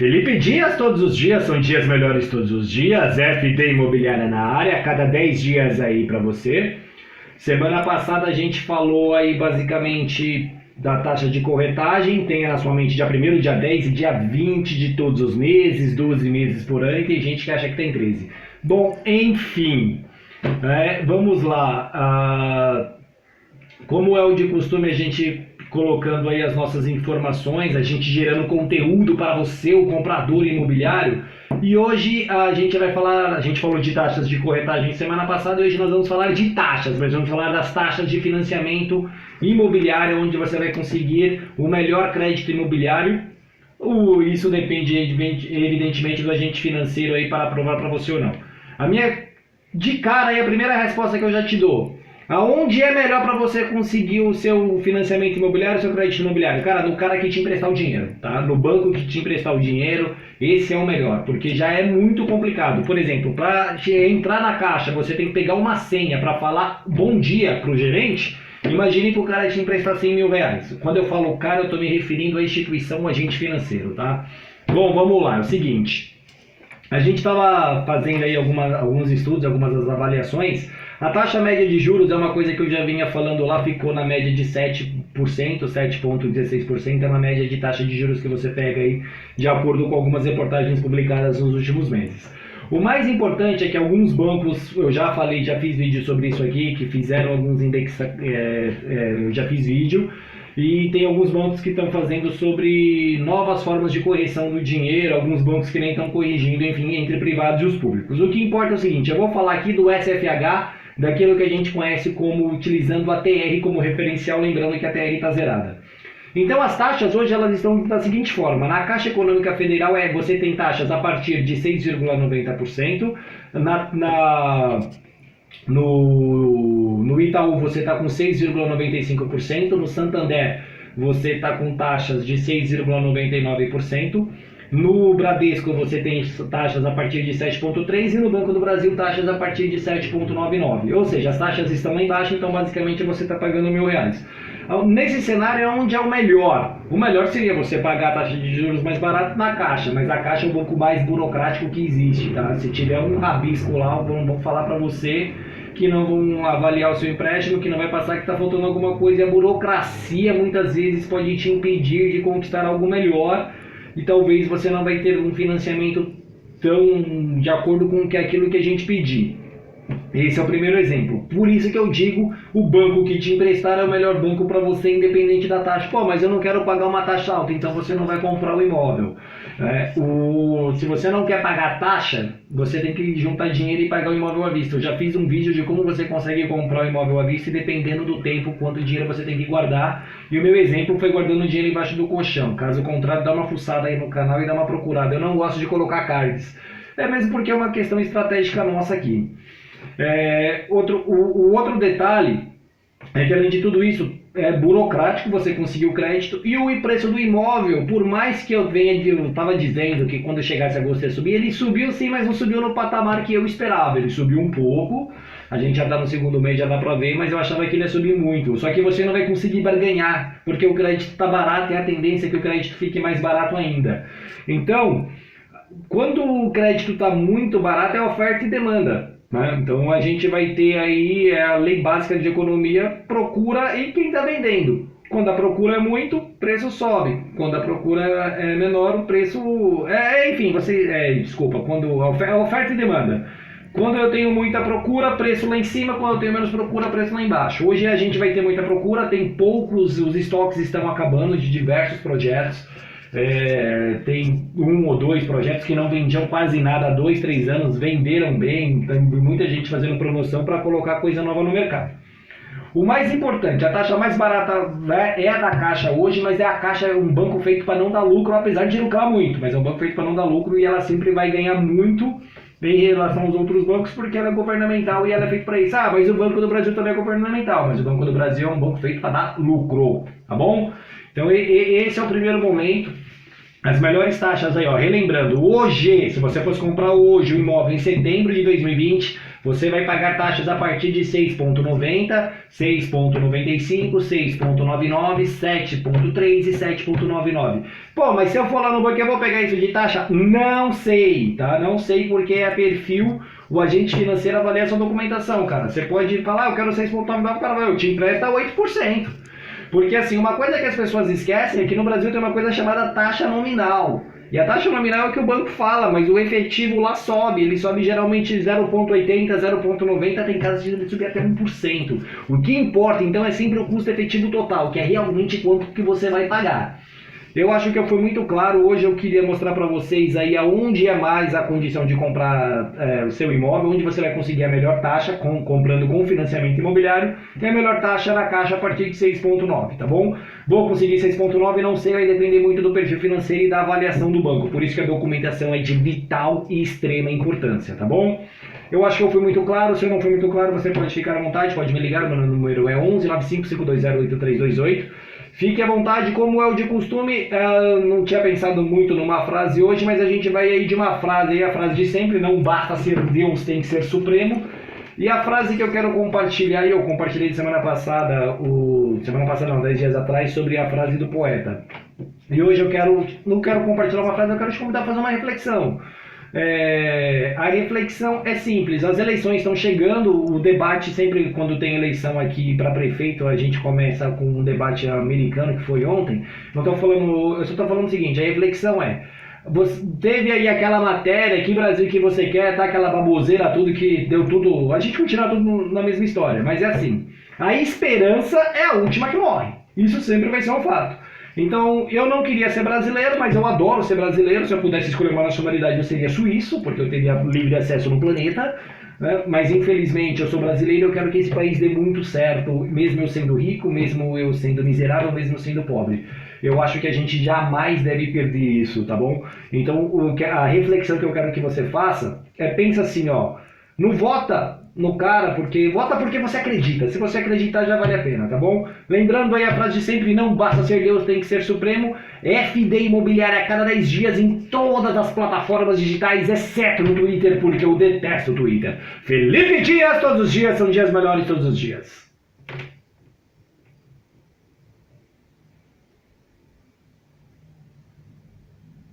Felipe Dias, todos os dias são dias melhores todos os dias. FD Imobiliária na área, cada 10 dias aí para você. Semana passada a gente falou aí basicamente da taxa de corretagem, tem na sua mente dia 1 dia 10 e dia 20 de todos os meses, 12 meses por ano, e tem gente que acha que tem 13. Bom, enfim, é, vamos lá. Ah, como é o de costume, a gente colocando aí as nossas informações, a gente gerando conteúdo para você, o comprador imobiliário. E hoje a gente vai falar, a gente falou de taxas de corretagem semana passada, hoje nós vamos falar de taxas, mas vamos falar das taxas de financiamento imobiliário, onde você vai conseguir o melhor crédito imobiliário. Isso depende evidentemente do agente financeiro aí para aprovar para você ou não. A minha de cara aí a primeira resposta que eu já te dou Aonde é melhor para você conseguir o seu financiamento imobiliário, o seu crédito imobiliário? Cara, no cara que te emprestar o dinheiro, tá? No banco que te emprestar o dinheiro, esse é o melhor, porque já é muito complicado. Por exemplo, para entrar na caixa, você tem que pegar uma senha para falar bom dia pro gerente. Imagine que o cara te emprestar 100 mil reais. Quando eu falo cara, eu estou me referindo à instituição, agente financeiro, tá? Bom, vamos lá, é o seguinte. A gente estava fazendo aí alguma, alguns estudos, algumas avaliações a taxa média de juros é uma coisa que eu já vinha falando lá, ficou na média de 7%, 7,16% é uma média de taxa de juros que você pega aí, de acordo com algumas reportagens publicadas nos últimos meses. O mais importante é que alguns bancos, eu já falei, já fiz vídeo sobre isso aqui, que fizeram alguns index, é, é, eu já fiz vídeo, e tem alguns bancos que estão fazendo sobre novas formas de correção do dinheiro, alguns bancos que nem estão corrigindo, enfim, entre privados e os públicos. O que importa é o seguinte, eu vou falar aqui do SFH, daquilo que a gente conhece como utilizando a TR como referencial, lembrando que a TR está zerada. Então as taxas hoje elas estão da seguinte forma: na Caixa Econômica Federal é você tem taxas a partir de 6,90%, na, na no, no Itaú você está com 6,95%, no Santander você está com taxas de 6,99%. No Bradesco você tem taxas a partir de 7,3 e no Banco do Brasil taxas a partir de 7,99. Ou seja, as taxas estão lá embaixo, então basicamente você está pagando mil reais. Então, nesse cenário é onde é o melhor. O melhor seria você pagar a taxa de juros mais barata na Caixa, mas a Caixa é um pouco mais burocrático que existe, tá? Se tiver um rabisco lá, vão falar para você que não vão avaliar o seu empréstimo, que não vai passar que está faltando alguma coisa. E a burocracia muitas vezes pode te impedir de conquistar algo melhor e talvez você não vai ter um financiamento tão de acordo com aquilo que a gente pedir. Esse é o primeiro exemplo. Por isso que eu digo, o banco que te emprestar é o melhor banco para você, independente da taxa. Pô, mas eu não quero pagar uma taxa alta, então você não vai comprar o imóvel. É, o, se você não quer pagar taxa, você tem que juntar dinheiro e pagar o imóvel à vista. Eu já fiz um vídeo de como você consegue comprar o imóvel à vista e dependendo do tempo, quanto dinheiro você tem que guardar. E o meu exemplo foi guardando dinheiro embaixo do colchão. Caso contrário, dá uma fuçada aí no canal e dá uma procurada. Eu não gosto de colocar cards. É mesmo porque é uma questão estratégica nossa aqui. É, outro, o, o outro detalhe é que além de tudo isso, é burocrático você conseguir o crédito e o preço do imóvel, por mais que eu venha eu estava dizendo que quando chegasse agosto ia subir, ele subiu sim, mas não subiu no patamar que eu esperava. Ele subiu um pouco, a gente já está no segundo mês, já dá para ver, mas eu achava que ele ia subir muito. Só que você não vai conseguir barganhar, porque o crédito está barato e a tendência é que o crédito fique mais barato ainda. Então, quando o crédito está muito barato, é oferta e demanda. Né? Então a gente vai ter aí é a lei básica de economia, procura e quem está vendendo. Quando a procura é muito, o preço sobe. Quando a procura é menor, o preço. É, é enfim, você. É, desculpa, quando a oferta e demanda. Quando eu tenho muita procura, preço lá em cima. Quando eu tenho menos procura, preço lá embaixo. Hoje a gente vai ter muita procura, tem poucos, os estoques estão acabando de diversos projetos. É, tem um ou dois projetos que não vendiam quase nada há dois, três anos, venderam bem, tem muita gente fazendo promoção para colocar coisa nova no mercado. O mais importante, a taxa mais barata é a da Caixa hoje, mas é a Caixa é um banco feito para não dar lucro, apesar de lucrar muito, mas é um banco feito para não dar lucro e ela sempre vai ganhar muito em relação aos outros bancos porque ela é governamental e ela é feita para isso. Ah, mas o Banco do Brasil também é governamental, mas o Banco do Brasil é um banco feito para dar lucro, tá bom? Então esse é o primeiro momento. As melhores taxas aí, ó, relembrando, hoje, se você fosse comprar hoje o imóvel em setembro de 2020, você vai pagar taxas a partir de 6,90, 6,95, 6,99, 7,3 e 7,99. Pô, mas se eu for lá no banco eu vou pegar isso de taxa? Não sei, tá? Não sei porque é perfil, o agente financeiro avalia a sua documentação, cara. Você pode falar, ah, eu quero 6,99, o cara vai, eu te empresta 8%. Porque assim, uma coisa que as pessoas esquecem é que no Brasil tem uma coisa chamada taxa nominal. E a taxa nominal é o que o banco fala, mas o efetivo lá sobe. Ele sobe geralmente 0,80, 0,90, tem casos de subir até 1%. O que importa então é sempre o custo efetivo total, que é realmente quanto que você vai pagar. Eu acho que eu fui muito claro. Hoje eu queria mostrar para vocês aí aonde é mais a condição de comprar é, o seu imóvel, onde você vai conseguir a melhor taxa com, comprando com financiamento imobiliário e a melhor taxa na caixa a partir de 6,9, tá bom? Vou conseguir 6,9, não sei, vai depender muito do perfil financeiro e da avaliação do banco. Por isso que a documentação é de vital e extrema importância, tá bom? Eu acho que eu fui muito claro. Se eu não fui muito claro, você pode ficar à vontade, pode me ligar. Meu número é 11 955208328. Fique à vontade, como é o de costume. Eu não tinha pensado muito numa frase hoje, mas a gente vai aí de uma frase, aí a frase de sempre: não basta ser Deus, tem que ser supremo. E a frase que eu quero compartilhar, e eu compartilhei semana passada, o semana passada não, 10 dias atrás, sobre a frase do poeta. E hoje eu quero, não quero compartilhar uma frase, eu quero te convidar a fazer uma reflexão. É, a reflexão é simples. As eleições estão chegando. O debate sempre quando tem eleição aqui para prefeito a gente começa com um debate americano que foi ontem. Não falando. Eu só estou falando o seguinte. A reflexão é você teve aí aquela matéria, que Brasil que você quer, tá aquela baboseira, tudo que deu tudo. A gente continua tudo na mesma história, mas é assim. A esperança é a última que morre. Isso sempre vai ser um fato. Então, eu não queria ser brasileiro, mas eu adoro ser brasileiro. Se eu pudesse escolher uma nacionalidade, eu seria suíço, porque eu teria livre acesso no planeta. Né? Mas, infelizmente, eu sou brasileiro e eu quero que esse país dê muito certo, mesmo eu sendo rico, mesmo eu sendo miserável, mesmo sendo pobre. Eu acho que a gente jamais deve perder isso, tá bom? Então, a reflexão que eu quero que você faça é pensa assim, ó. Não vota no cara, porque vota porque você acredita. Se você acreditar, já vale a pena, tá bom? Lembrando aí a frase de sempre: não basta ser Deus, tem que ser supremo. FD Imobiliária a cada 10 dias em todas as plataformas digitais, exceto no Twitter, porque eu detesto o Twitter. Felipe Dias, todos os dias são dias melhores todos os dias.